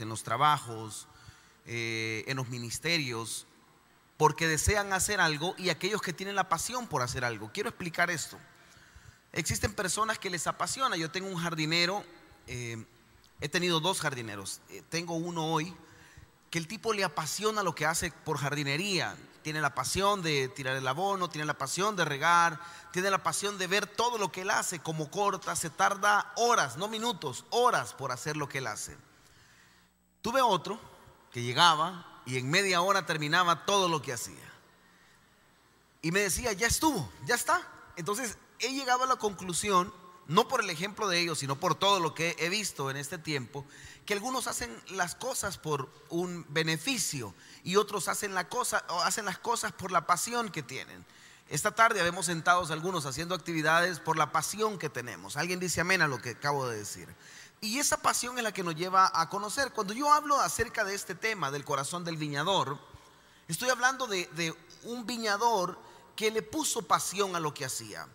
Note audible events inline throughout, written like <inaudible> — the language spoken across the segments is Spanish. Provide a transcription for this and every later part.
en los trabajos, eh, en los ministerios, porque desean hacer algo y aquellos que tienen la pasión por hacer algo. Quiero explicar esto. Existen personas que les apasiona. Yo tengo un jardinero, eh, he tenido dos jardineros, eh, tengo uno hoy, que el tipo le apasiona lo que hace por jardinería. Tiene la pasión de tirar el abono, tiene la pasión de regar, tiene la pasión de ver todo lo que él hace, como corta, se tarda horas, no minutos, horas por hacer lo que él hace. Tuve otro que llegaba y en media hora terminaba todo lo que hacía. Y me decía, ya estuvo, ya está. Entonces he llegado a la conclusión, no por el ejemplo de ellos, sino por todo lo que he visto en este tiempo, que algunos hacen las cosas por un beneficio y otros hacen, la cosa, hacen las cosas por la pasión que tienen. Esta tarde habemos sentados algunos haciendo actividades por la pasión que tenemos. Alguien dice amén a lo que acabo de decir. Y esa pasión es la que nos lleva a conocer. Cuando yo hablo acerca de este tema, del corazón del viñador, estoy hablando de, un viñador que le puso pasión a lo que hacía.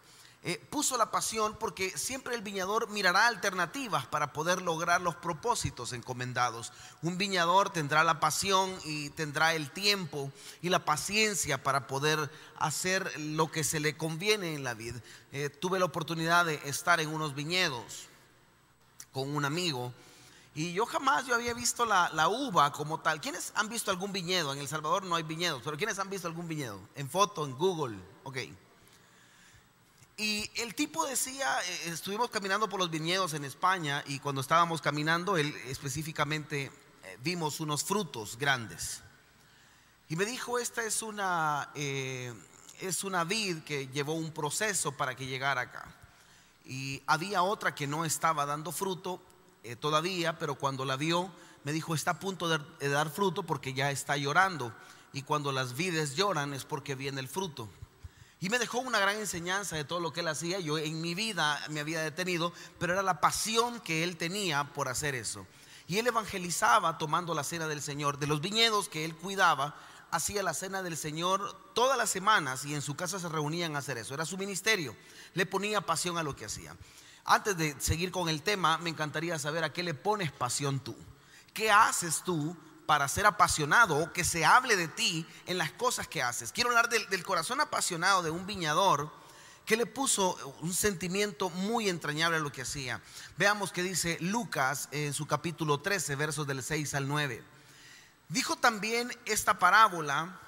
Eh, puso la pasión porque siempre el viñador mirará alternativas para poder lograr los propósitos encomendados. Un viñador tendrá la pasión y tendrá el tiempo y la paciencia para poder hacer lo que se le conviene en la vida. Eh, tuve la oportunidad de estar en unos viñedos con un amigo y yo jamás yo había visto la, uva como tal. ¿Quiénes han visto algún viñedo? En El Salvador no hay viñedos, pero ¿quiénes han visto algún viñedo? En foto, en Google, ok. Y el tipo decía, eh, estuvimos caminando por los viñedos en España y cuando estábamos caminando, él específicamente eh, vimos unos frutos grandes. Y me dijo, esta es una, eh, es una vid que llevó un proceso para que llegara acá. Y había otra que no estaba dando fruto todavía, pero cuando la vio, me dijo, está a punto de dar fruto porque ya está llorando. Y cuando las vides lloran es porque viene el fruto. Y me dejó una gran enseñanza de todo lo que él hacía. Yo en mi vida me había detenido, pero era la pasión que él tenía por hacer eso. Y él evangelizaba tomando la cena del Señor. De los viñedos que él cuidaba, hacía la cena del Señor todas las semanas y en su casa se reunían a hacer eso. Era su ministerio. Le ponía pasión a lo que hacía. Antes de seguir con el tema, me encantaría saber a qué le pones pasión tú. ¿Qué haces tú para ser apasionado o que se hable de ti en las cosas que haces. Quiero hablar del, corazón apasionado de un viñador que le puso un sentimiento muy entrañable a lo que hacía. Veamos qué dice Lucas en su capítulo 13, versos del 6 al 9. Dijo también esta parábola,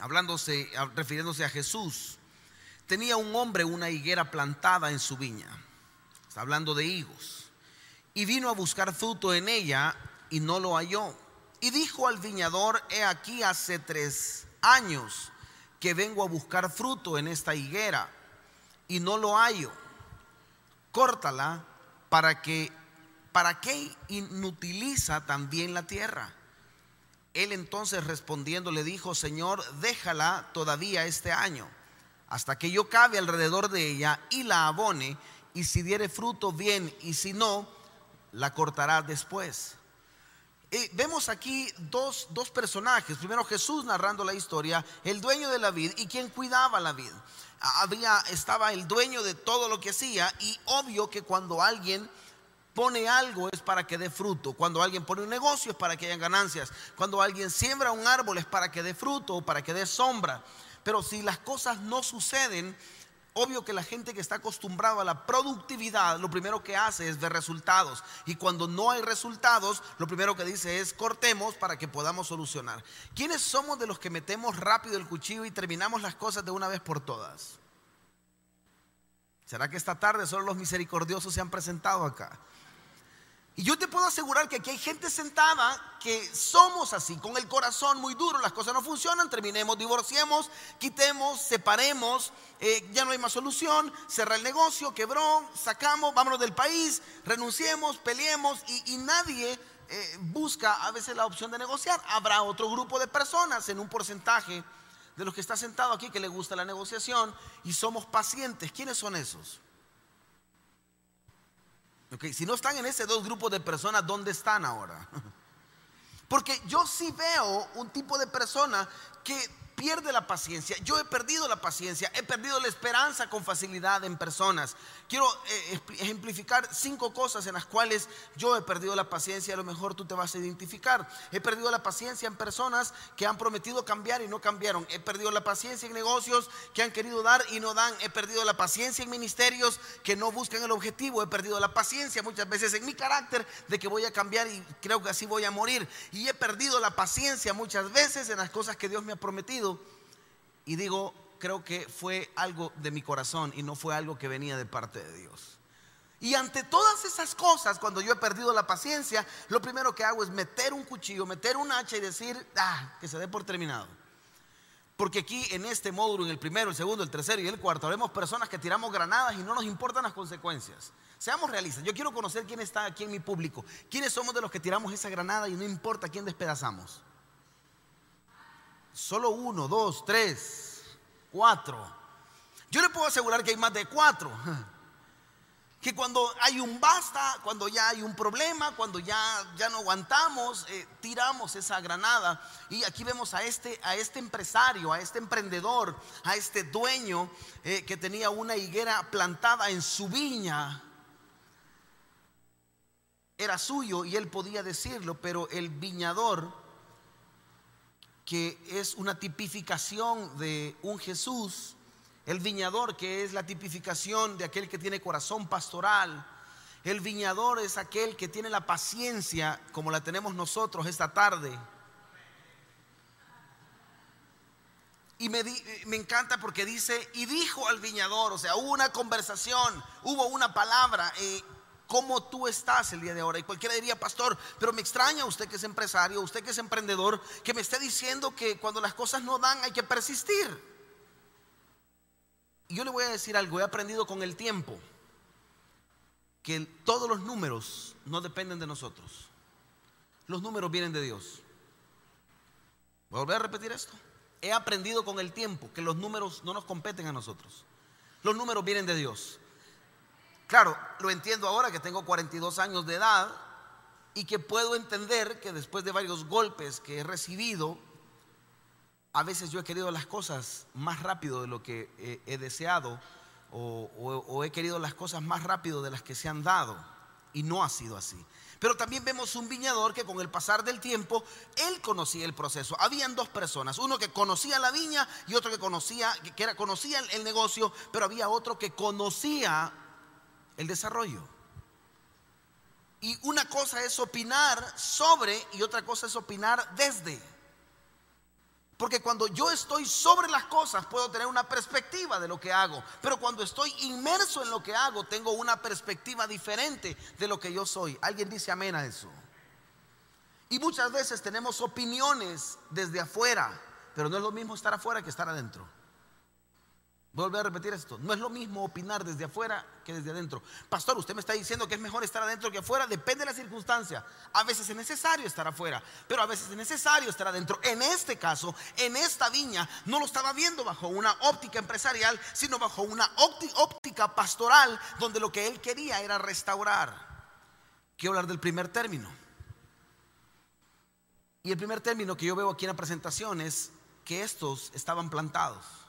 hablándose, refiriéndose a Jesús. Tenía un hombre una higuera plantada en su viña, está hablando de higos, y vino a buscar fruto en ella y no lo halló. Y dijo al viñador, he aquí hace tres años que vengo a buscar fruto en esta higuera y no lo hallo. Córtala para que, ¿para qué inutiliza también la tierra? Él entonces respondiendo le dijo, Señor, déjala todavía este año, hasta que yo cabe alrededor de ella y la abone, y si diere fruto bien, y si no, la cortará después vemos aquí dos, dos, personajes. Primero Jesús narrando la historia, el dueño de la vid y quien cuidaba la vid. Había, estaba el dueño de todo lo que hacía y obvio que cuando alguien pone algo es para que dé fruto. Cuando alguien pone un negocio es para que haya ganancias. Cuando alguien siembra un árbol es para que dé fruto o para que dé sombra. Pero si las cosas no suceden, Obvio que la gente que está acostumbrada a la productividad, lo primero que hace es ver resultados. Y cuando no hay resultados, lo primero que dice es cortemos para que podamos solucionar. ¿Quiénes somos de los que metemos rápido el cuchillo y terminamos las cosas de una vez por todas? ¿Será que esta tarde solo los misericordiosos se han presentado acá? Y yo te puedo asegurar que aquí hay gente sentada que somos así, con el corazón muy duro, las cosas no funcionan, terminemos, divorciemos, quitemos, separemos, eh, ya no hay más solución, cerra el negocio, quebró, sacamos, vámonos del país, renunciemos, peleemos y, nadie eh, busca a veces la opción de negociar. Habrá otro grupo de personas en un porcentaje de los que está sentado aquí que le gusta la negociación y somos pacientes. ¿Quiénes son esos? Si no están en ese dos grupos de personas, ¿dónde están ahora? <laughs> Porque yo sí veo un tipo de persona que pierde la paciencia. Yo he perdido la paciencia, he perdido la esperanza con facilidad en personas. Quiero eh, ejemplificar cinco cosas en las cuales yo he perdido la paciencia, a lo mejor tú te vas a identificar. He perdido la paciencia en personas que han prometido cambiar y no cambiaron. He perdido la paciencia en negocios que han querido dar y no dan. He perdido la paciencia en ministerios que no buscan el objetivo. He perdido la paciencia muchas veces en mi carácter de que voy a cambiar y creo que así voy a morir. Y he perdido la paciencia muchas veces en las cosas que Dios me ha prometido y digo, creo que fue algo de mi corazón y no fue algo que venía de parte de Dios. Y ante todas esas cosas, cuando yo he perdido la paciencia, lo primero que hago es meter un cuchillo, meter un hacha y decir, ah, que se dé por terminado. Porque aquí en este módulo, en el primero, el segundo, el tercero y el cuarto, vemos personas que tiramos granadas y no nos importan las consecuencias. Seamos realistas. Yo quiero conocer quién está aquí en mi público. ¿Quiénes somos de los que tiramos esa granada y no importa quién despedazamos? Solo uno, dos, tres, cuatro. Yo le puedo asegurar que hay más de cuatro. <laughs> Que cuando hay un basta, cuando ya hay un problema, cuando ya, ya no aguantamos, eh, tiramos esa granada. Y aquí vemos a este, a este empresario, a este emprendedor, a este dueño eh, que tenía una higuera plantada en su viña. Era suyo y él podía decirlo, pero el viñador que es una tipificación de un Jesús, el viñador que es la tipificación de aquel que tiene corazón pastoral, el viñador es aquel que tiene la paciencia como la tenemos nosotros esta tarde. Y me, me, encanta porque dice, y dijo al viñador, o sea, hubo una conversación, hubo una palabra. Eh, cómo tú estás el día de ahora. Y cualquiera diría, pastor, pero me extraña usted que es empresario, usted que es emprendedor, que me esté diciendo que cuando las cosas no dan hay que persistir. Y yo le voy a decir algo, he aprendido con el tiempo que todos los números no dependen de nosotros. Los números vienen de Dios. Voy volver a repetir esto. He aprendido con el tiempo que los números no nos competen a nosotros. Los números vienen de Dios. Claro, lo entiendo ahora que tengo 42 años de edad y que puedo entender que después de varios golpes que he recibido, a veces yo he querido las cosas más rápido de lo que he, deseado o, o he querido las cosas más rápido de las que se han dado y no ha sido así. Pero también vemos un viñador que con el pasar del tiempo, él conocía el proceso. Habían dos personas, uno que conocía la viña y otro que conocía, que era, conocía el negocio, pero había otro que conocía el desarrollo. Y una cosa es opinar sobre y otra cosa es opinar desde. Porque cuando yo estoy sobre las cosas puedo tener una perspectiva de lo que hago. Pero cuando estoy inmerso en lo que hago tengo una perspectiva diferente de lo que yo soy. ¿Alguien dice amén a eso? Y muchas veces tenemos opiniones desde afuera. Pero no es lo mismo estar afuera que estar adentro. Voy a repetir esto. No es lo mismo opinar desde afuera que desde adentro. Pastor, usted me está diciendo que es mejor estar adentro que afuera. Depende de la circunstancia. A veces es necesario estar afuera, pero a veces es necesario estar adentro. En este caso, en esta viña, no lo estaba viendo bajo una óptica empresarial, sino bajo una óptica pastoral, donde lo que él quería era restaurar. Quiero hablar del primer término. Y el primer término que yo veo aquí en la presentación es que estos estaban plantados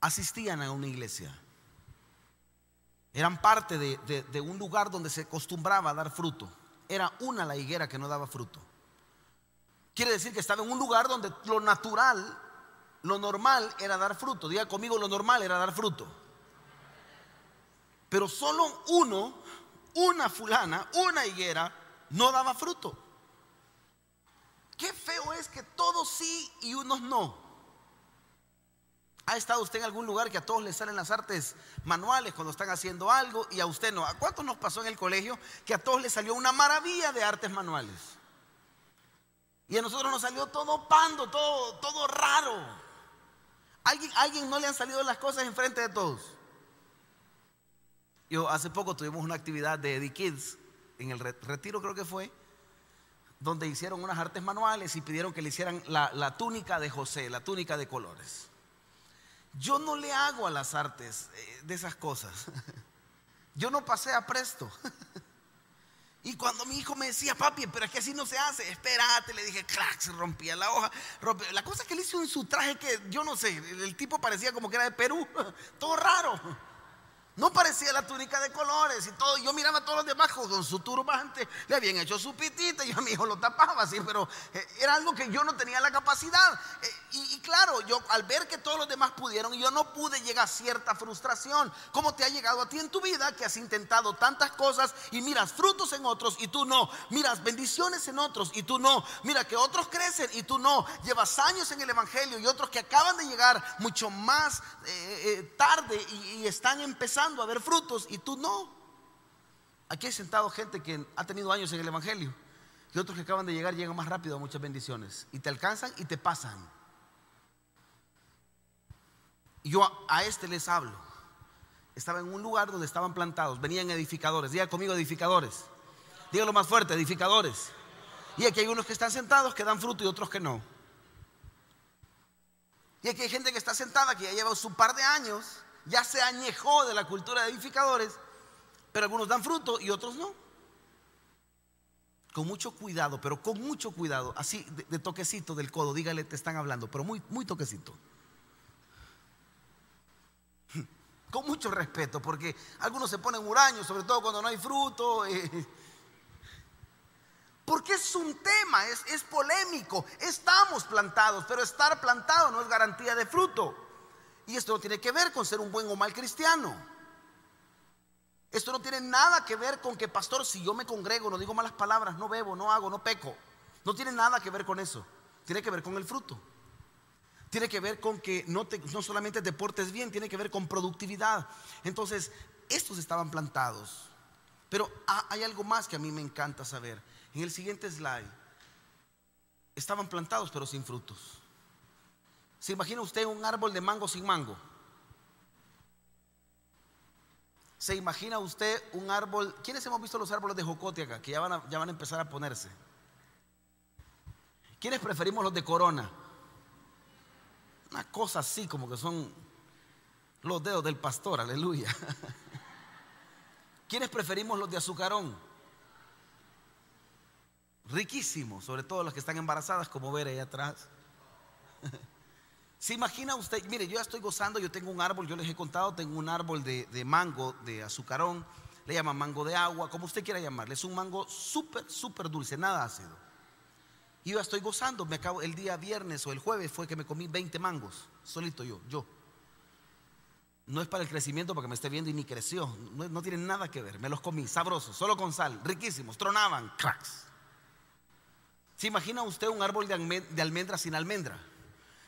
asistían a una iglesia. Eran parte de, un lugar donde se acostumbraba dar fruto. Era una la higuera que no daba fruto. Quiere decir que estaba en un lugar donde lo natural, lo normal era dar fruto. Diga conmigo, lo normal era dar fruto. Pero solo uno, una fulana, una higuera, no daba fruto. Qué feo es que todos sí y unos no. ¿Ha estado usted en algún lugar que a todos les salen las artes manuales cuando están haciendo algo y a usted no? ¿A cuántos nos pasó en el colegio que a todos les salió una maravilla de artes manuales? Y a nosotros nos salió todo pando, todo, todo raro. ¿Alguien, ¿Alguien no le han salido las cosas enfrente de todos? Yo hace poco tuvimos una actividad de Eddie Kids, en el retiro creo que fue, donde hicieron unas artes manuales y pidieron que le hicieran la túnica de José, la túnica de colores. Yo no le hago a las artes eh, de esas cosas. <laughs> Yo no pasé a presto. <laughs> Y cuando mi hijo me decía, papi, pero es que así no se hace, espérate, le dije, clac, se rompía la hoja. La cosa que le hizo en su traje que, yo no sé, el tipo parecía como que era de Perú, <laughs> todo raro. No parecía la túnica de colores y todo. Yo miraba a todos los demás con su turbante, le habían hecho su pitita y yo a mi hijo lo tapaba así, pero eh, era algo que yo no tenía la capacidad. Eh, y, claro, yo al ver que todos los demás pudieron, yo no pude llegar a cierta frustración. ¿Cómo te ha llegado a ti en tu vida que has intentado tantas cosas y miras frutos en otros y tú no? Miras bendiciones en otros y tú no. Mira que otros crecen y tú no. Llevas años en el Evangelio y otros que acaban de llegar mucho más eh, tarde y están empezando a ver frutos y tú no. Aquí hay sentado gente que ha tenido años en el Evangelio y otros que acaban de llegar llegan más rápido a muchas bendiciones y te alcanzan y te pasan. Y yo a, este les hablo. Estaba en un lugar donde estaban plantados, venían edificadores. Diga conmigo edificadores. Dígalo más fuerte, edificadores. Y aquí hay unos que están sentados que dan fruto y otros que no. Y aquí hay gente que está sentada que ya lleva su par de años ya se añejó de la cultura de edificadores, pero algunos dan fruto y otros no. Con mucho cuidado, pero con mucho cuidado, así de, toquecito del codo, dígale, te están hablando, pero muy, muy toquecito. <laughs> Con mucho respeto, porque algunos se ponen huraños, sobre todo cuando no hay fruto. <laughs> Eh. porque es un tema, es, es polémico. Estamos plantados, pero estar plantado no es garantía de fruto. Y esto no tiene que ver con ser un buen o mal cristiano. Esto no tiene nada que ver con que, pastor, si yo me congrego, no digo malas palabras, no bebo, no hago, no peco. No tiene nada que ver con eso. Tiene que ver con el fruto. Tiene que ver con que no, te, no solamente te portes bien, tiene que ver con productividad. Entonces, estos estaban plantados. Pero hay algo más que a mí me encanta saber. En el siguiente slide, estaban plantados pero sin frutos. ¿Se imagina usted un árbol de mango sin mango? ¿Se imagina usted un árbol? ¿Quiénes hemos visto los árboles de jocote acá? Que ya van, a, ya van a empezar a ponerse. ¿Quiénes preferimos los de corona? Una cosa así como que son los dedos del pastor, aleluya. <laughs> ¿Quiénes preferimos los de azucarón? Riquísimos, sobre todo las que están embarazadas, como ver ahí atrás. <laughs> ¿Se imagina usted? Mire, yo ya estoy gozando, yo tengo un árbol, yo les he contado, tengo un árbol de, mango, de azucarón, le llaman mango de agua, como usted quiera llamarle. Es un mango súper, súper dulce, nada ácido. Y yo ya estoy gozando, me acabo, el día viernes o el jueves fue que me comí 20 mangos, solito yo, yo. No es para el crecimiento porque me esté viendo y ni creció, no, tiene nada que ver, me los comí, sabrosos, solo con sal, riquísimos, tronaban, cracks. ¿Se imagina usted un árbol de almendra sin almendra?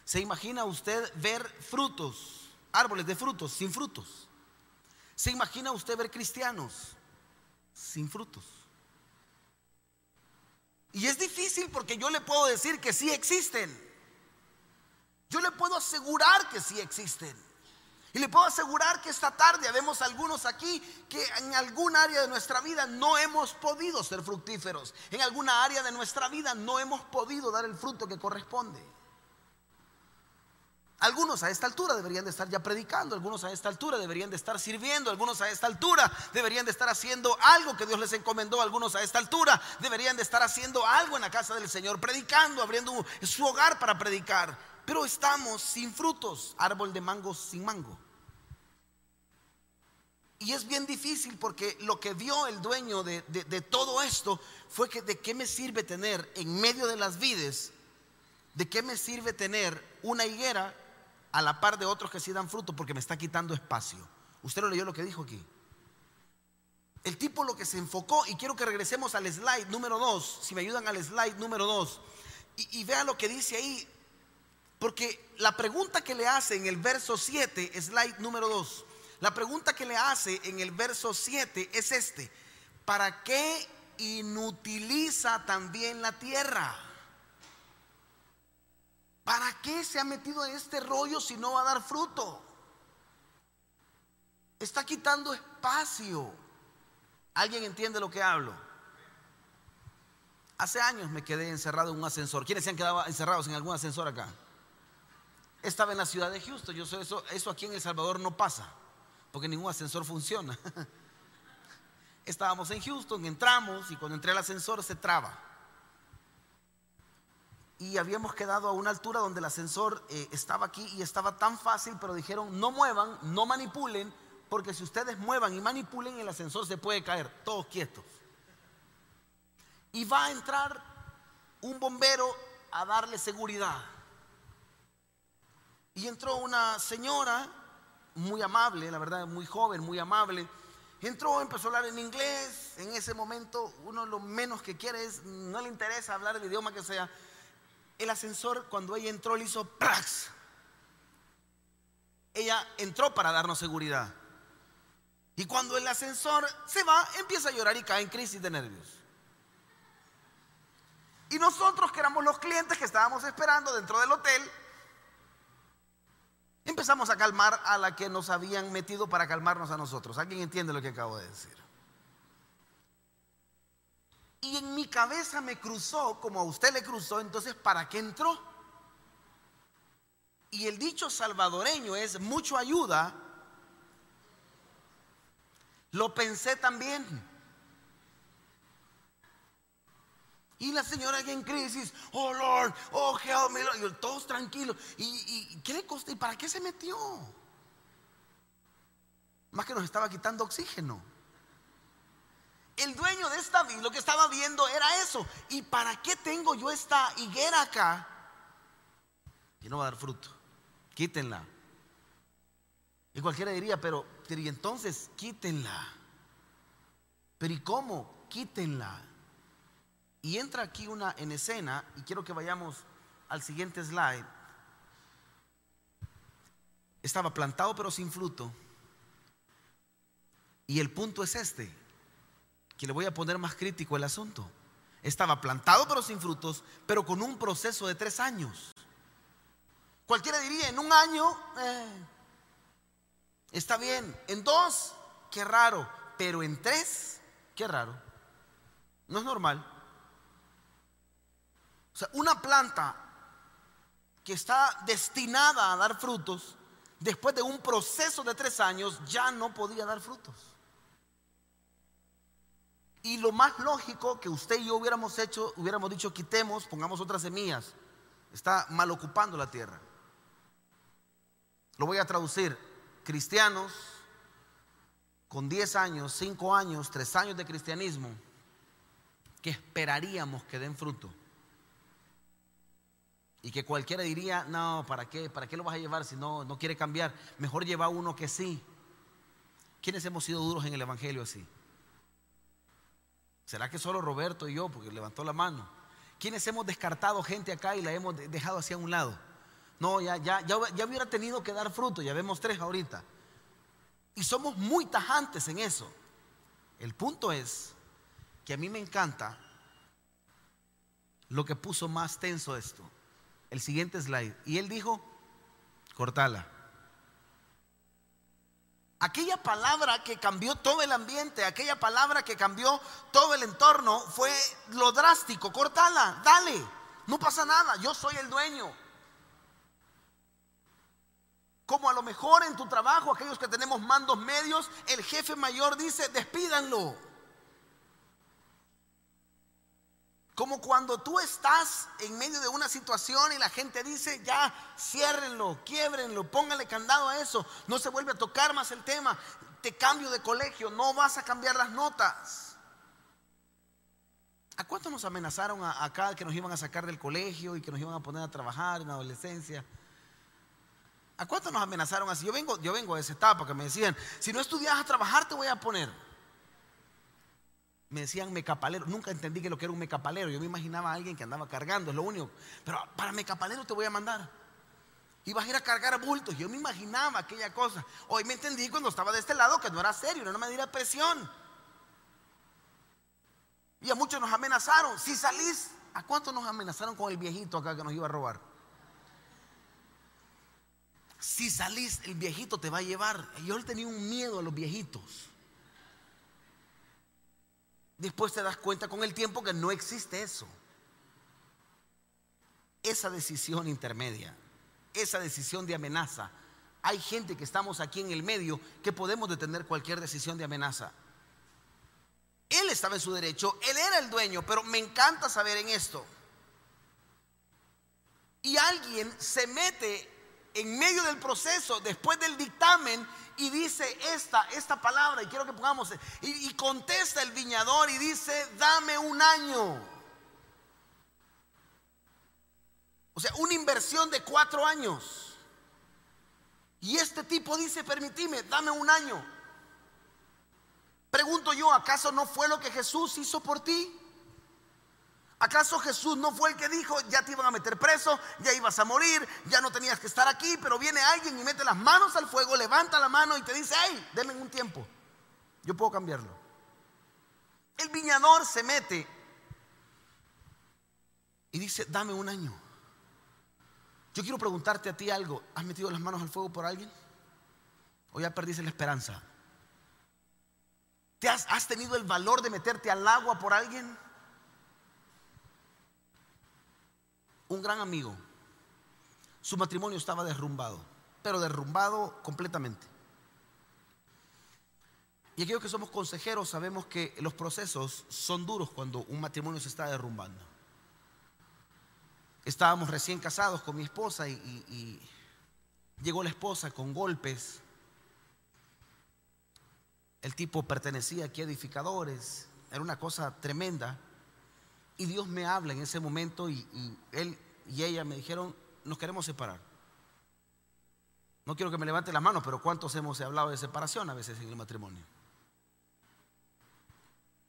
¿Se imagina usted ver frutos, árboles de frutos sin frutos? ¿Se imagina usted ver cristianos sin frutos? Y es difícil porque yo le puedo decir que sí existen. Yo le puedo asegurar que sí existen. Y le puedo asegurar que esta tarde vemos algunos aquí que en algún área de nuestra vida no hemos podido ser fructíferos. En alguna área de nuestra vida no hemos podido dar el fruto que corresponde. Algunos a esta altura deberían de estar ya predicando, algunos a esta altura deberían de estar sirviendo, algunos a esta altura deberían de estar haciendo algo que Dios les encomendó, algunos a esta altura deberían de estar haciendo algo en la casa del Señor, predicando, abriendo su hogar para predicar. Pero estamos sin frutos, árbol de mango sin mango. Y es bien difícil porque lo que vio el dueño de, de todo esto fue que de qué me sirve tener en medio de las vides, de qué me sirve tener una higuera a la par de otros que sí dan fruto porque me está quitando espacio. Usted lo leyó lo que dijo aquí. El tipo lo que se enfocó, y quiero que regresemos al slide número 2, si me ayudan al slide número 2, y, y vean lo que dice ahí, porque la pregunta que le hace en el verso 7, slide número 2, la pregunta que le hace en el verso 7 es este, ¿para qué inutiliza también la tierra? ¿Para qué se ha metido en este rollo si no va a dar fruto? Está quitando espacio. ¿Alguien entiende lo que hablo? Hace años me quedé encerrado en un ascensor. ¿Quiénes se han quedado encerrados en algún ascensor acá? Estaba en la ciudad de Houston. Yo sé eso, eso aquí en El Salvador no pasa, porque ningún ascensor funciona. <laughs> Estábamos en Houston, entramos y cuando entré al ascensor se traba. Y habíamos quedado a una altura donde el ascensor eh, estaba aquí y estaba tan fácil, pero dijeron, no muevan, no manipulen, porque si ustedes muevan y manipulen, el ascensor se puede caer, todos quietos. Y va a entrar un bombero a darle seguridad. Y entró una señora muy amable, la verdad, muy joven, muy amable. Entró, empezó a hablar en inglés. En ese momento, uno lo menos que quiere es, no le interesa hablar el idioma que sea. El ascensor, cuando ella entró, le hizo ¡prax! Ella entró para darnos seguridad. Y cuando el ascensor se va, empieza a llorar y cae en crisis de nervios. Y nosotros, que éramos los clientes que estábamos esperando dentro del hotel, Empezamos a calmar a la que nos habían metido para calmarnos a nosotros. ¿Alguien entiende lo que acabo de decir? Y en mi cabeza me cruzó, como a usted le cruzó, entonces, ¿para qué entró? Y el dicho salvadoreño es mucho ayuda. Lo pensé también. Y la señora en crisis, oh Lord, oh help me. Y todos tranquilos. ¿Y, qué le costó? ¿Y para qué se metió? Más que nos estaba quitando oxígeno. El dueño de esta vida lo que estaba viendo era eso. ¿Y para qué tengo yo esta higuera acá? Que no va a dar fruto. Quítenla. Y cualquiera diría, pero, pero y entonces quítenla. Pero ¿y cómo? Quítenla. Y entra aquí una en escena, y quiero que vayamos al siguiente slide. Estaba plantado pero sin fruto. Y el punto es este, que le voy a poner más crítico el asunto. Estaba plantado pero sin frutos, pero con un proceso de tres años. Cualquiera diría, en un año, eh, está bien. En dos, qué raro. Pero en tres, qué raro. No es normal. O sea, una planta que está destinada a dar frutos, después de un proceso de tres años, ya no podía dar frutos. Y lo más lógico que usted y yo hubiéramos hecho, hubiéramos dicho, quitemos, pongamos otras semillas. Está mal ocupando la tierra. Lo voy a traducir. Cristianos con 10 años, 5 años, 3 años de cristianismo, que esperaríamos que den fruto. Y que cualquiera diría, no, ¿para qué? ¿Para qué lo vas a llevar si no, no quiere cambiar? Mejor lleva uno que sí. ¿Quiénes hemos sido duros en el Evangelio así? ¿Será que solo Roberto y yo, porque levantó la mano? ¿Quiénes hemos descartado gente acá y la hemos dejado hacia un lado? No, ya, ya, ya, ya hubiera tenido que dar fruto, ya vemos tres ahorita. Y somos muy tajantes en eso. El punto es que a mí me encanta lo que puso más tenso esto. El siguiente slide. Y él dijo, cortala. Aquella palabra que cambió todo el ambiente, aquella palabra que cambió todo el entorno, fue lo drástico. Cortala, dale, no pasa nada, yo soy el dueño. Como a lo mejor en tu trabajo, aquellos que tenemos mandos medios, el jefe mayor dice, despídanlo. Como cuando tú estás en medio de una situación y la gente dice, ya, ciérrenlo, quiebrenlo, póngale candado a eso, no se vuelve a tocar más el tema, te cambio de colegio, no vas a cambiar las notas. ¿A cuánto nos amenazaron acá que nos iban a sacar del colegio y que nos iban a poner a trabajar en la adolescencia? ¿A cuánto nos amenazaron así? Yo vengo, yo vengo de esa etapa que me decían, si no estudias a trabajar te voy a poner me decían mecapalero. Nunca entendí que lo que era un mecapalero. Yo me imaginaba a alguien que andaba cargando, es lo único. Pero para mecapalero te voy a mandar. Ibas a ir a cargar bultos. Yo me imaginaba aquella cosa. Hoy me entendí cuando estaba de este lado que no era serio, no me diera presión. Y a muchos nos amenazaron. Si salís, ¿a cuántos nos amenazaron con el viejito acá que nos iba a robar? Si salís, el viejito te va a llevar. Yo tenía un miedo a los viejitos. Después te das cuenta con el tiempo que no existe eso. Esa decisión intermedia, esa decisión de amenaza. Hay gente que estamos aquí en el medio que podemos detener cualquier decisión de amenaza. Él estaba en su derecho, él era el dueño, pero me encanta saber en esto. Y alguien se mete en medio del proceso, después del dictamen, y dice esta, esta palabra, y quiero que pongamos, y, contesta el viñador y dice, dame un año. O sea, una inversión de cuatro años. Y este tipo dice, permitime, dame un año. Pregunto yo, ¿acaso no fue lo que Jesús hizo por ti? ¿Acaso Jesús no fue el que dijo, ya te iban a meter preso, ya ibas a morir, ya no tenías que estar aquí, pero viene alguien y mete las manos al fuego, levanta la mano y te dice, hey, denme un tiempo, yo puedo cambiarlo. El viñador se mete y dice, dame un año. Yo quiero preguntarte a ti algo, ¿has metido las manos al fuego por alguien? ¿O ya perdiste la esperanza? ¿Te has, has tenido el valor de meterte al agua por alguien? Un gran amigo, su matrimonio estaba derrumbado, pero derrumbado completamente. Y aquellos que somos consejeros sabemos que los procesos son duros cuando un matrimonio se está derrumbando. Estábamos recién casados con mi esposa y, llegó la esposa con golpes, el tipo pertenecía aquí a edificadores, era una cosa tremenda. Y Dios me habla en ese momento y, él y ella me dijeron, nos queremos separar. No quiero que me levante las manos, pero ¿cuántos hemos hablado de separación a veces en el matrimonio?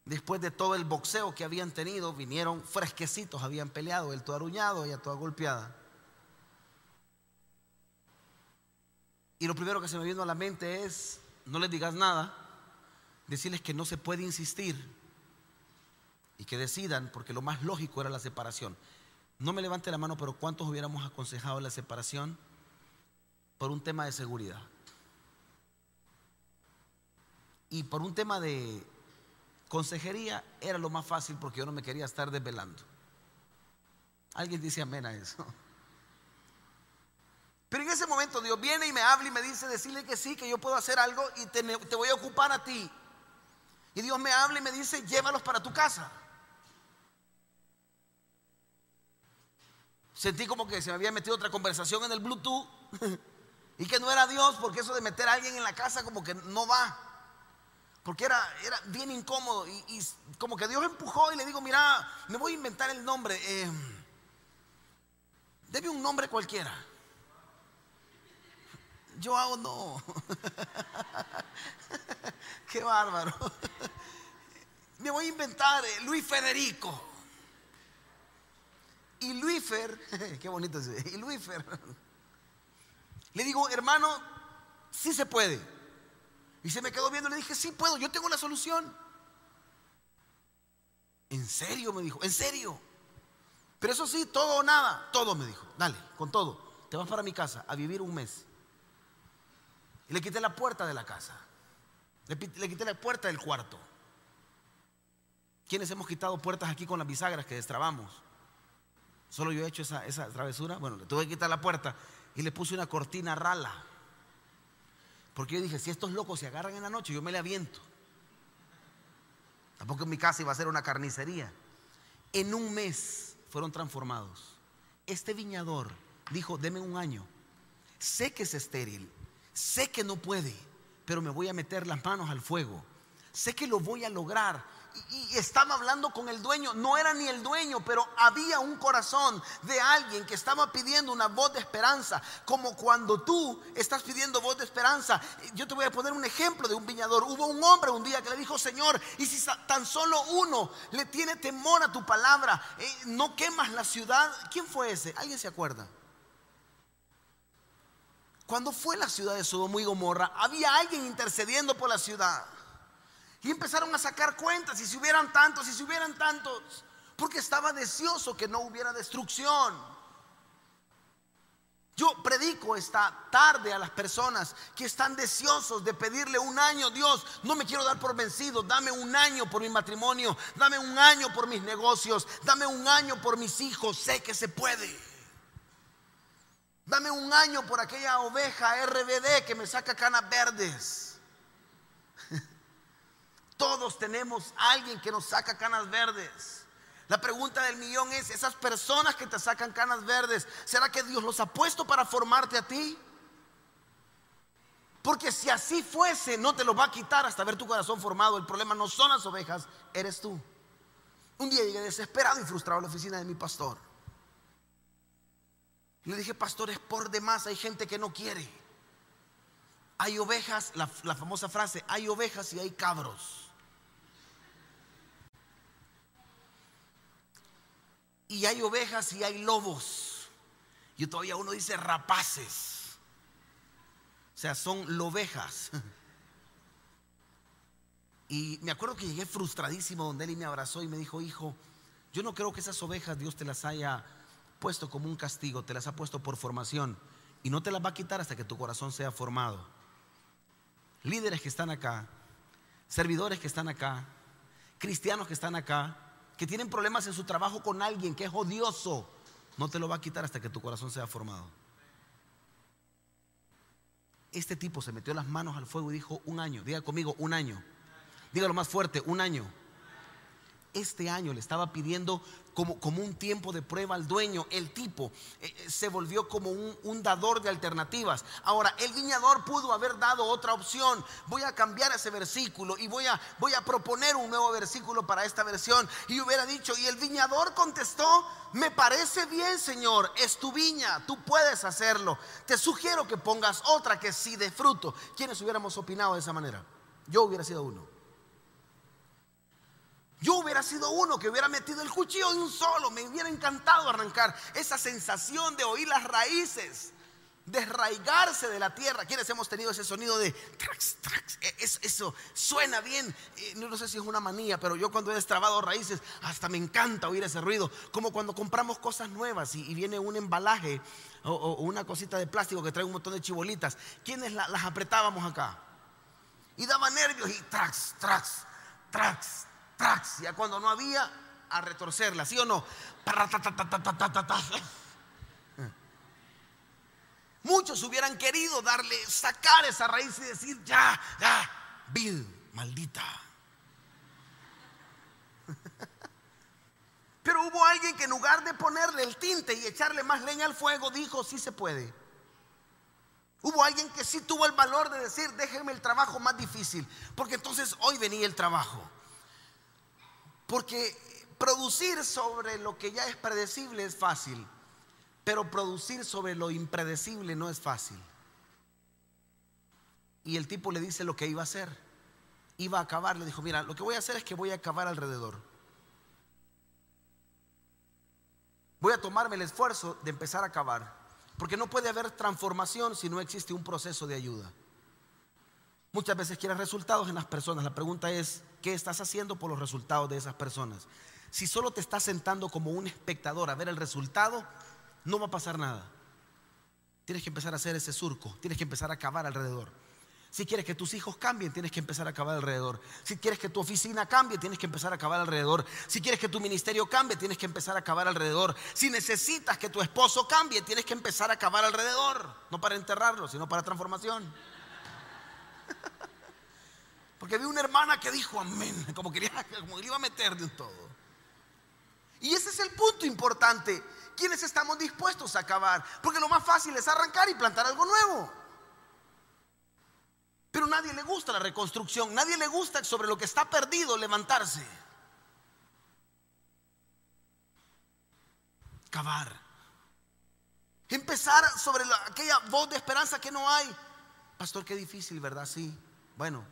Después de todo el boxeo que habían tenido, vinieron fresquecitos, habían peleado, él todo aruñado, ella toda golpeada. Y lo primero que se me vino a la mente es, no les digas nada, decirles que no se puede insistir y que decidan, porque lo más lógico era la separación. No me levante la mano, pero ¿cuántos hubiéramos aconsejado la separación por un tema de seguridad? Y por un tema de consejería era lo más fácil porque yo no me quería estar desvelando. Alguien dice amén a eso. Pero en ese momento Dios viene y me habla y me dice, decirle que sí, que yo puedo hacer algo y te, te voy a ocupar a ti. Y Dios me habla y me dice, llévalos para tu casa. Sentí como que se me había metido otra conversación en el Bluetooth <laughs> y que no era Dios, porque eso de meter a alguien en la casa como que no va. Porque era, era bien incómodo y, como que Dios empujó y le digo, mira, me voy a inventar el nombre. eh, un nombre cualquiera. Yo hago no. <laughs> Qué bárbaro. <laughs> Me voy a inventar eh, Luis Federico. Y Luifer, <laughs> qué bonito ese, y Luifer, le digo, hermano, sí se puede. Y se me quedó viendo le dije, sí puedo, yo tengo la solución. ¿En serio? Me dijo, ¿en serio? Pero eso sí, todo o nada, todo me dijo, dale, con todo. Te vas para mi casa a vivir un mes. Y le quité la puerta de la casa. Le, le quité la puerta del cuarto. ¿Quiénes hemos quitado puertas aquí con las bisagras que destrabamos? Solo yo he hecho esa, esa travesura. Bueno, le tuve que quitar la puerta y le puse una cortina rala. Porque yo dije, si estos locos se agarran en la noche, yo me le aviento. Tampoco en mi casa iba a ser una carnicería. En un mes fueron transformados. Este viñador dijo, deme un año. Sé que es estéril, sé que no puede, pero me voy a meter las manos al fuego. Sé que lo voy a lograr. Y, estaba hablando con el dueño, no era ni el dueño, pero había un corazón de alguien que estaba pidiendo una voz de esperanza, como cuando tú estás pidiendo voz de esperanza. Yo te voy a poner un ejemplo de un viñador. Hubo un hombre un día que le dijo, Señor, y si tan solo uno le tiene temor a tu palabra, eh, no quemas la ciudad. ¿Quién fue ese? ¿Alguien se acuerda? Cuando fue la ciudad de Sodoma y Gomorra, había alguien intercediendo por la ciudad. Y empezaron a sacar cuentas, y si hubieran tantos, y si hubieran tantos, porque estaba deseoso que no hubiera destrucción. Yo predico esta tarde a las personas que están deseosos de pedirle un año, Dios, no me quiero dar por vencido, dame un año por mi matrimonio, dame un año por mis negocios, dame un año por mis hijos, sé que se puede. Dame un año por aquella oveja RBD que me saca canas verdes. Todos tenemos alguien que nos saca canas verdes. La pregunta del millón es, esas personas que te sacan canas verdes, ¿será que Dios los ha puesto para formarte a ti? Porque si así fuese, no te lo va a quitar hasta ver tu corazón formado. El problema no son las ovejas, eres tú. Un día llegué desesperado y frustrado a la oficina de mi pastor. Le dije, pastor, es por demás, hay gente que no quiere. Hay ovejas, la, la famosa frase, hay ovejas y hay cabros. Y hay ovejas y hay lobos. Y todavía uno dice rapaces. O sea, son lovejas. <laughs> Y me acuerdo que llegué frustradísimo donde él me abrazó y me dijo, hijo, yo no creo que esas ovejas Dios te las haya puesto como un castigo, te las ha puesto por formación y no te las va a quitar hasta que tu corazón sea formado. Líderes que están acá, servidores que están acá, cristianos que están acá, que tienen problemas en su trabajo con alguien que es odioso, no te lo va a quitar hasta que tu corazón sea formado. Este tipo se metió las manos al fuego y dijo un año, diga conmigo un año, dígalo más fuerte, un año este año le estaba pidiendo como, como, un tiempo de prueba al dueño. El tipo eh, eh, se volvió como un, dador de alternativas. Ahora, el viñador pudo haber dado otra opción. Voy a cambiar ese versículo y voy a, voy a proponer un nuevo versículo para esta versión. Y hubiera dicho, y el viñador contestó, me parece bien, Señor, es tu viña, tú puedes hacerlo. Te sugiero que pongas otra que sí de fruto. ¿Quiénes hubiéramos opinado de esa manera? Yo hubiera sido uno. Yo hubiera sido uno que hubiera metido el cuchillo de un solo. Me hubiera encantado arrancar esa sensación de oír las raíces, desraigarse de la tierra. ¿Quiénes hemos tenido ese sonido de trax, trax? E, eso, suena bien. Eh, no sé si es una manía, pero yo cuando he destrabado raíces, hasta me encanta oír ese ruido. Como cuando compramos cosas nuevas y, viene un embalaje o, una cosita de plástico que trae un montón de chibolitas. ¿Quiénes las apretábamos acá? Y daba nervios y trax, trax, trax, ya cuando no había, a retorcerla, ¿sí o no? Muchos hubieran querido darle, sacar esa raíz y decir, ya, ya, vil, maldita. <laughs> Pero hubo alguien que en lugar de ponerle el tinte y echarle más leña al fuego, dijo, sí se puede. Hubo alguien que sí tuvo el valor de decir, déjenme el trabajo más difícil, porque entonces hoy venía el trabajo. Porque producir sobre lo que ya es predecible es fácil, pero producir sobre lo impredecible no es fácil. Y el tipo le dice lo que iba a hacer. Iba a acabar, le dijo, mira, lo que voy a hacer es que voy a acabar alrededor. Voy a tomarme el esfuerzo de empezar a acabar, porque no puede haber transformación si no existe un proceso de ayuda. Muchas veces quieres resultados en las personas. La pregunta es, ¿qué estás haciendo por los resultados de esas personas? Si solo te estás sentando como un espectador a ver el resultado, no va a pasar nada. Tienes que empezar a hacer ese surco, tienes que empezar a cavar alrededor. Si quieres que tus hijos cambien, tienes que empezar a cavar alrededor. Si quieres que tu oficina cambie, tienes que empezar a cavar alrededor. Si quieres que tu ministerio cambie, tienes que empezar a cavar alrededor. Si necesitas que tu esposo cambie, tienes que empezar a cavar alrededor. No para enterrarlo, sino para transformación. Porque vi una hermana que dijo amén, <laughs> como quería, como que le iba a meter de un todo. Y ese es el punto importante. ¿Quiénes estamos dispuestos a acabar? Porque lo más fácil es arrancar y plantar algo nuevo. Pero nadie le gusta la reconstrucción, nadie le gusta sobre lo que está perdido levantarse. Cavar. Empezar sobre aquella voz de esperanza que no hay. Pastor, qué difícil, ¿verdad? Sí. Bueno,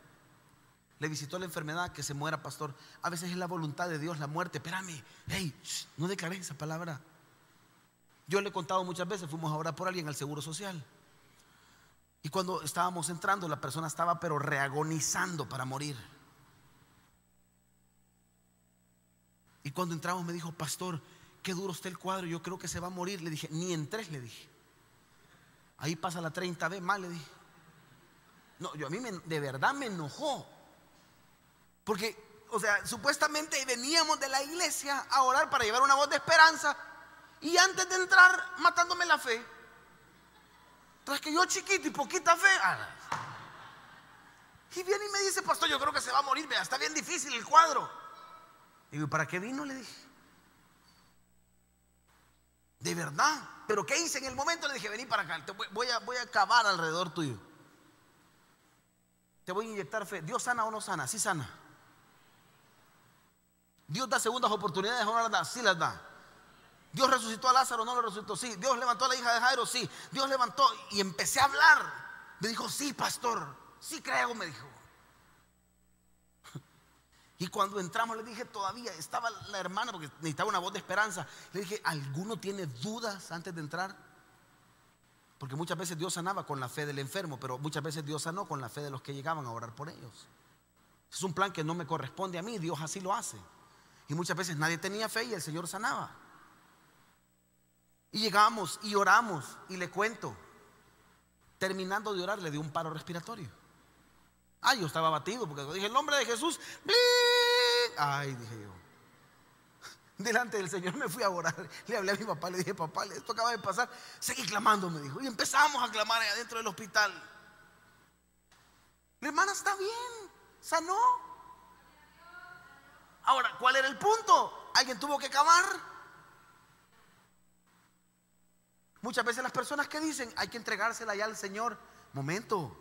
le visitó la enfermedad, que se muera, pastor. A veces es la voluntad de Dios la muerte. Espérame, hey, no declaré esa palabra. Yo le he contado muchas veces, fuimos a orar por alguien al Seguro Social. Y cuando estábamos entrando, la persona estaba pero reagonizando para morir. Y cuando entramos me dijo, pastor, qué duro está el cuadro, yo creo que se va a morir. Le dije, ni en tres, le dije. Ahí pasa la 30 vez más, le dije. No, yo a mí de verdad me enojó. Porque, o sea, supuestamente veníamos de la iglesia a orar para llevar una voz de esperanza y antes de entrar matándome la fe. Tras que yo chiquito y poquita fe. Ah, Y viene y me dice, pastor, yo creo que se va a morir, está bien difícil el cuadro. Digo, ¿y para qué vino? Le dije. De verdad. Pero ¿qué hice en el momento? Le dije, vení para acá, voy, a, voy a acabar alrededor tuyo. Te voy a inyectar fe. ¿Dios sana o no sana? Sí sana. Dios da segundas oportunidades las da? Sí las da. Dios resucitó a Lázaro, no lo resucitó. Sí. Dios levantó a la hija de Jairo, sí. Dios levantó y empecé a hablar. Me dijo, sí, pastor, sí creo, me dijo. Y cuando entramos le dije, todavía estaba la hermana, porque necesitaba una voz de esperanza. Le dije, ¿alguno tiene dudas antes de entrar? Porque muchas veces Dios sanaba con la fe del enfermo, pero muchas veces Dios sanó con la fe de los que llegaban a orar por ellos. Es un plan que no me corresponde a mí, Dios así lo hace. Y muchas veces nadie tenía fe y el Señor sanaba. Y llegamos y oramos y le cuento. Terminando de orar le dio un paro respiratorio. Ay, yo estaba batido porque dije el nombre de Jesús. Ay, dije yo. <laughs> Delante del Señor me fui a orar. Le hablé a mi papá, le dije, papá, esto acaba de pasar. Seguí clamando, me dijo. Y empezamos a clamar allá adentro del hospital. La hermana está bien, sanó. Ahora, ¿cuál era el punto? Alguien tuvo que cavar. Muchas veces las personas que dicen hay que entregársela ya al Señor, momento,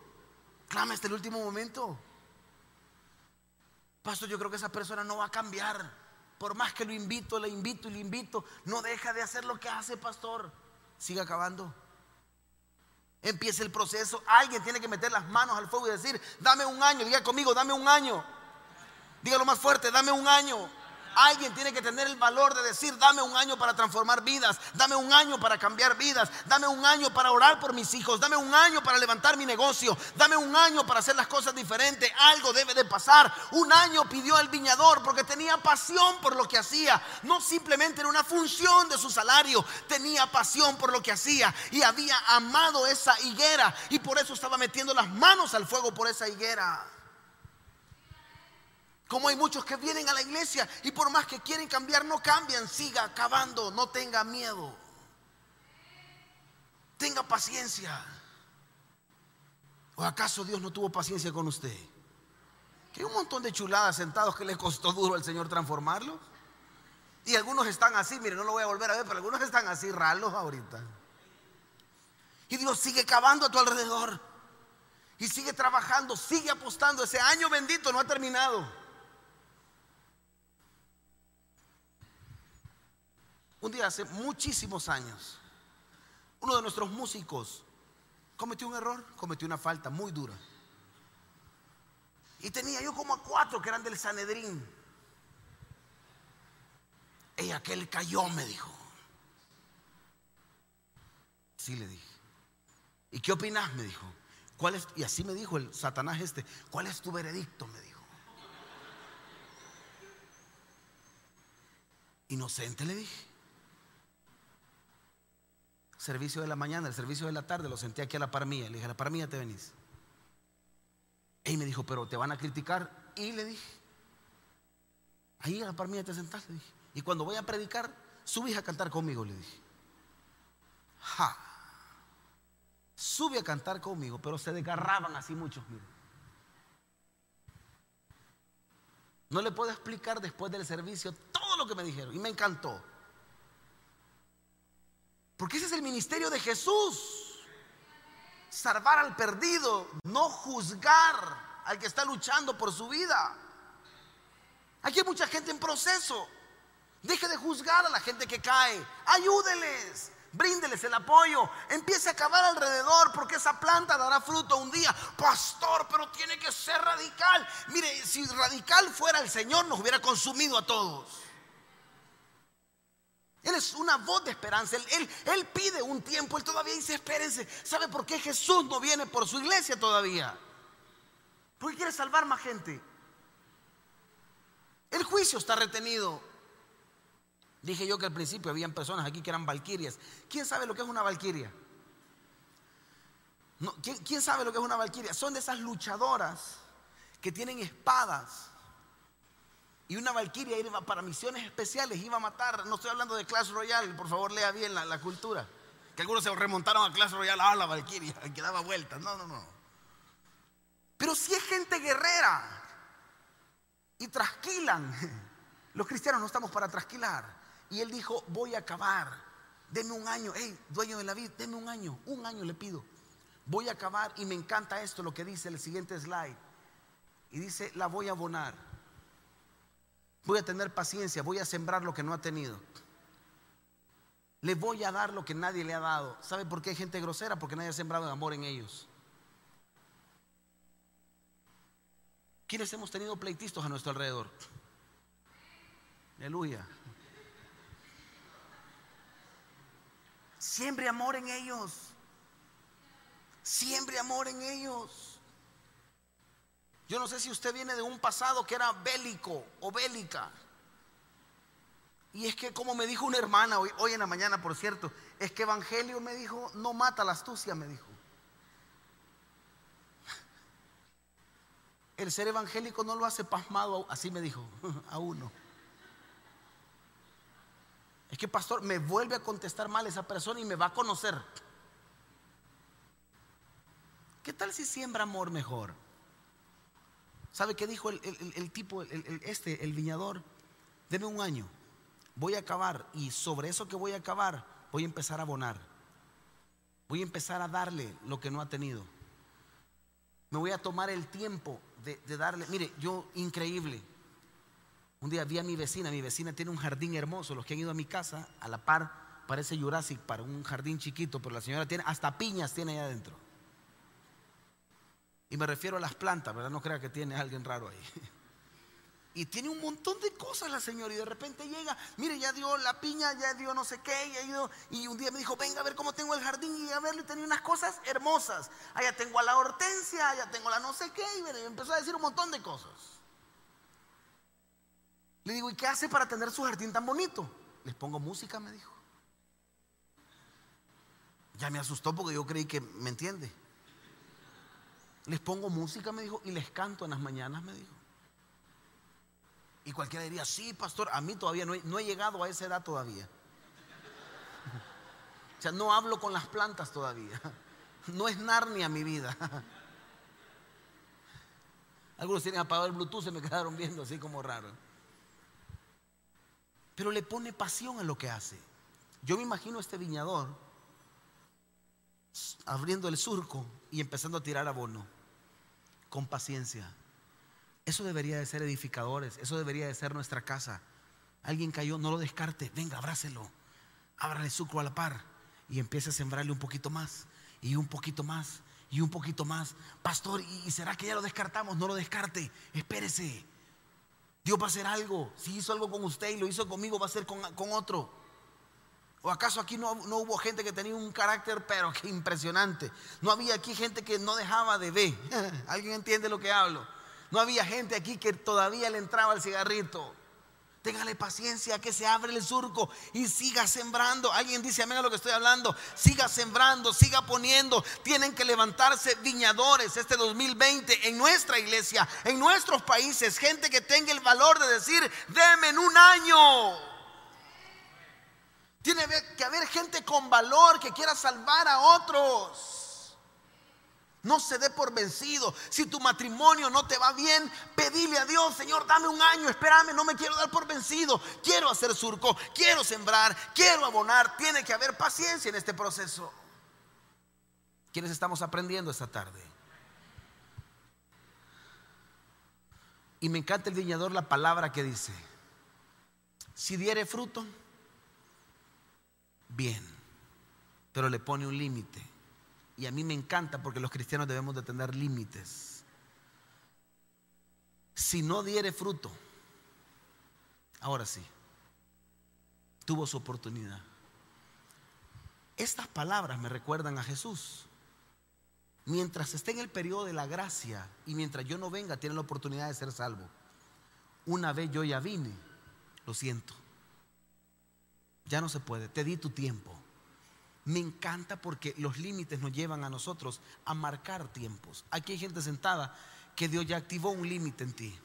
clama hasta el último momento. Pastor, yo creo que esa persona no va a cambiar. Por más que lo invito, le invito y le invito, no deja de hacer lo que hace, pastor. Siga acabando. Empieza el proceso. Alguien tiene que meter las manos al fuego y decir, dame un año. Diga conmigo, dame un año. Dígalo más fuerte, dame un año. Alguien tiene que tener el valor de decir, dame un año para transformar vidas, dame un año para cambiar vidas, dame un año para orar por mis hijos, dame un año para levantar mi negocio, dame un año para hacer las cosas diferentes. Algo debe de pasar. Un año pidió el viñador porque tenía pasión por lo que hacía. No simplemente era una función de su salario, tenía pasión por lo que hacía y había amado esa higuera y por eso estaba metiendo las manos al fuego por esa higuera. Como hay muchos que vienen a la iglesia y por más que quieren cambiar, no cambian. Siga acabando, no tenga miedo. Tenga paciencia. ¿O acaso Dios no tuvo paciencia con usted? Que un montón de chuladas sentados que le costó duro al Señor transformarlos. Y algunos están así, mire, no lo voy a volver a ver, pero algunos están así ralos ahorita. Y Dios sigue cavando a tu alrededor. Y sigue trabajando, sigue apostando. Ese año bendito no ha terminado. Un día hace muchísimos años, uno de nuestros músicos cometió un error, cometió una falta muy dura. Y tenía yo como a cuatro que eran del Sanedrín. Y aquel cayó, me dijo. Sí, le dije. ¿Y qué opinas? Me dijo. ¿Cuál es? Y así me dijo el Satanás este. ¿Cuál es tu veredicto? Me dijo. Inocente le dije servicio de la mañana, el servicio de la tarde, lo senté aquí a la par. Le dije, a la par te venís. Y me dijo, pero te van a criticar. Y le dije, ahí a la par te sentás, le dije. Y cuando voy a predicar, subís a cantar conmigo, le dije. Ja. Sube a cantar conmigo, pero se desgarraban así muchos, mire. No le puedo explicar después del servicio todo lo que me dijeron. Y me encantó. Porque ese es el ministerio de Jesús. Salvar al perdido, no juzgar al que está luchando por su vida. Aquí hay mucha gente en proceso. Deje de juzgar a la gente que cae. Ayúdeles. Bríndeles el apoyo. Empiece a cavar alrededor porque esa planta dará fruto un día. Pastor, pero tiene que ser radical. Mire, si radical fuera el Señor, nos hubiera consumido a todos. Él es una voz de esperanza. Él, él, pide un tiempo. Él todavía dice, espérense. ¿Sabe por qué Jesús no viene por su iglesia todavía? Porque quiere salvar más gente. El juicio está retenido. Dije yo que al principio habían personas aquí que eran valquirias. ¿Quién sabe lo que es una valquiria? ¿quién, ¿Quién sabe lo que es una valquiria? Son de esas luchadoras que tienen espadas y una valquiria iba para misiones especiales, iba a matar. No estoy hablando de Clash Royale, por favor lea bien la, cultura. Que algunos se remontaron a Clash Royale, ah, la valquiria, <laughs> que daba vueltas. No, no, no. Pero si es gente guerrera y trasquilan, <laughs> los cristianos no estamos para trasquilar. Y él dijo, voy a acabar, deme un año, hey, dueño de la vida, deme un año, un año le pido. Voy a acabar y me encanta esto, lo que dice el siguiente slide. Y dice, la voy a abonar. Voy a tener paciencia, voy a sembrar lo que no ha tenido. Le voy a dar lo que nadie le ha dado. ¿Sabe por qué hay gente grosera? Porque nadie ha sembrado amor en ellos. ¿Quiénes hemos tenido pleitistas a nuestro alrededor? Aleluya. Siempre amor en ellos. Siempre amor en ellos. Yo no sé si usted viene de un pasado que era bélico o bélica. Y es que como me dijo una hermana hoy, hoy en la mañana, por cierto, es que Evangelio me dijo, no mata la astucia, me dijo. El ser evangélico no lo hace pasmado, así me dijo, <laughs> a uno. Es que pastor, me vuelve a contestar mal esa persona y me va a conocer. ¿Qué tal si siembra amor mejor? ¿Sabe qué dijo el, tipo, este, el viñador? Deme un año voy a acabar y sobre eso que voy a acabar voy a empezar a abonar. Voy a empezar a darle lo que no ha tenido. Me voy a tomar el tiempo de, darle. Mire, yo increíble. Un día vi a mi vecina, mi vecina tiene un jardín hermoso. Los que han ido a mi casa, a la par, parece Jurassic para un jardín chiquito, pero la señora tiene, hasta piñas tiene ahí adentro. Y me refiero a las plantas, ¿verdad? No crea que tiene alguien raro ahí. <laughs> Y tiene un montón de cosas la señora y de repente llega, mire, ya dio la piña, ya dio no sé qué, ya ido, y un día me dijo, venga a ver cómo tengo el jardín y a verle, tenía unas cosas hermosas. Allá tengo a la hortensia, allá tengo la no sé qué, y me empezó a decir un montón de cosas. Le digo, ¿y qué hace para tener su jardín tan bonito? Les pongo música, me dijo. Ya me asustó porque yo creí que me entiende. Les pongo música, me dijo, y les canto en las mañanas, me dijo. Y cualquiera diría, sí, pastor, a mí todavía no he, llegado a esa edad todavía. O sea, no hablo con las plantas todavía. No es Narnia mi vida. Algunos tienen apagado el Bluetooth, se me quedaron viendo así como raro. Pero le pone pasión a lo que hace. Yo me imagino a este viñador abriendo el surco y empezando a tirar abono con paciencia. Eso debería de ser edificadores, eso debería de ser nuestra casa. Alguien cayó, no lo descarte, venga, abrácelo, ábrale sucro a la par y empiece a sembrarle un poquito más y un poquito más y un poquito más. Pastor, ¿y será que ya lo descartamos? No lo descarte, espérese. Dios va a hacer algo. Si hizo algo con usted y lo hizo conmigo, va a ser con, otro. ¿O acaso aquí no, no, hubo gente que tenía un carácter, pero que impresionante? No había aquí gente que no dejaba de ver. <laughs> ¿Alguien entiende lo que hablo? No había gente aquí que todavía le entraba el cigarrito. Téngale paciencia que se abre el surco y siga sembrando. Alguien dice amén a lo que estoy hablando. Siga sembrando, siga poniendo. Tienen que levantarse viñadores este 2020 en nuestra iglesia, en nuestros países. Gente que tenga el valor de decir, denme en un año. Tiene que haber gente con valor que quiera salvar a otros. No se dé por vencido. Si tu matrimonio no te va bien, pedile a Dios, Señor, dame un año, espérame, no me quiero dar por vencido. Quiero hacer surco, quiero sembrar, quiero abonar. Tiene que haber paciencia en este proceso. ¿Quiénes estamos aprendiendo esta tarde? Y me encanta el viñador la palabra que dice, si diere fruto, bien, pero le pone un límite y a mí me encanta porque los cristianos debemos de tener límites. Si no diere fruto, ahora sí, tuvo su oportunidad. Estas palabras me recuerdan a Jesús. Mientras esté en el periodo de la gracia y mientras yo no venga, tiene la oportunidad de ser salvo. Una vez yo ya vine, lo siento. Ya no se puede, te di tu tiempo. Me encanta porque los límites nos llevan a nosotros a marcar tiempos. Aquí hay gente sentada que Dios ya activó un límite en ti.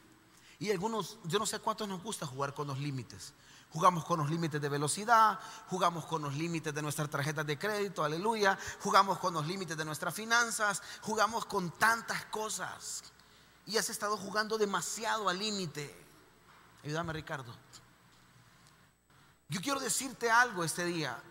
Y algunos, yo no sé cuántos nos gusta jugar con los límites. Jugamos con los límites de velocidad, jugamos con los límites de nuestras tarjetas de crédito, aleluya, jugamos con los límites de nuestras finanzas, jugamos con tantas cosas. Y has estado jugando demasiado al límite. Ayúdame Ricardo. Yo quiero decirte algo este día.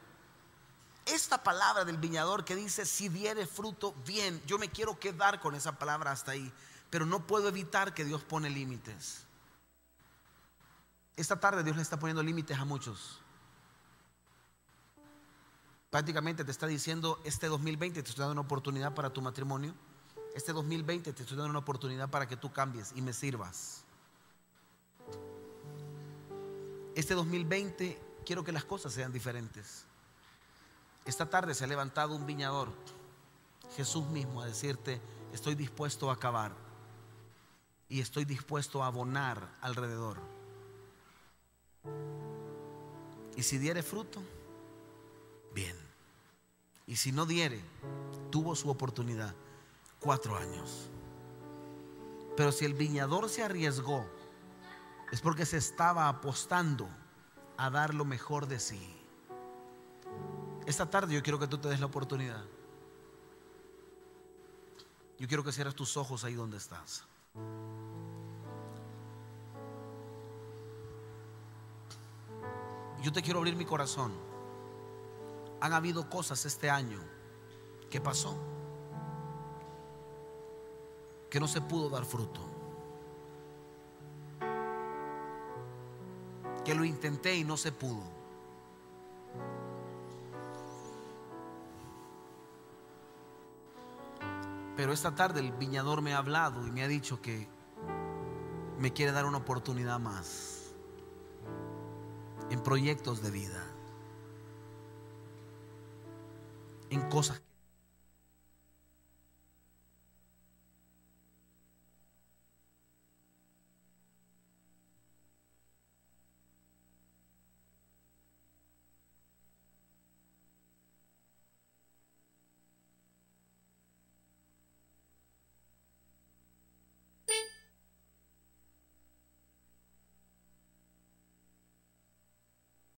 Esta palabra del viñador que dice, si diere fruto, bien, yo me quiero quedar con esa palabra hasta ahí, pero no puedo evitar que Dios pone límites. Esta tarde Dios le está poniendo límites a muchos. Prácticamente te está diciendo, este 2020 te estoy dando una oportunidad para tu matrimonio. Este 2020 te estoy dando una oportunidad para que tú cambies y me sirvas. Este 2020 quiero que las cosas sean diferentes. Esta tarde se ha levantado un viñador, Jesús mismo, a decirte, estoy dispuesto a acabar y estoy dispuesto a abonar alrededor. Y si diere fruto, bien. Y si no diere, tuvo su oportunidad, cuatro años. Pero si el viñador se arriesgó, es porque se estaba apostando a dar lo mejor de sí. Esta tarde yo quiero que tú te des la oportunidad. Yo quiero que cierres tus ojos ahí donde estás. Yo te quiero abrir mi corazón. Han habido cosas este año que pasó que no se pudo dar fruto. Que lo intenté y no se pudo. Pero esta tarde el viñador me ha hablado y me ha dicho que me quiere dar una oportunidad más en proyectos de vida, en cosas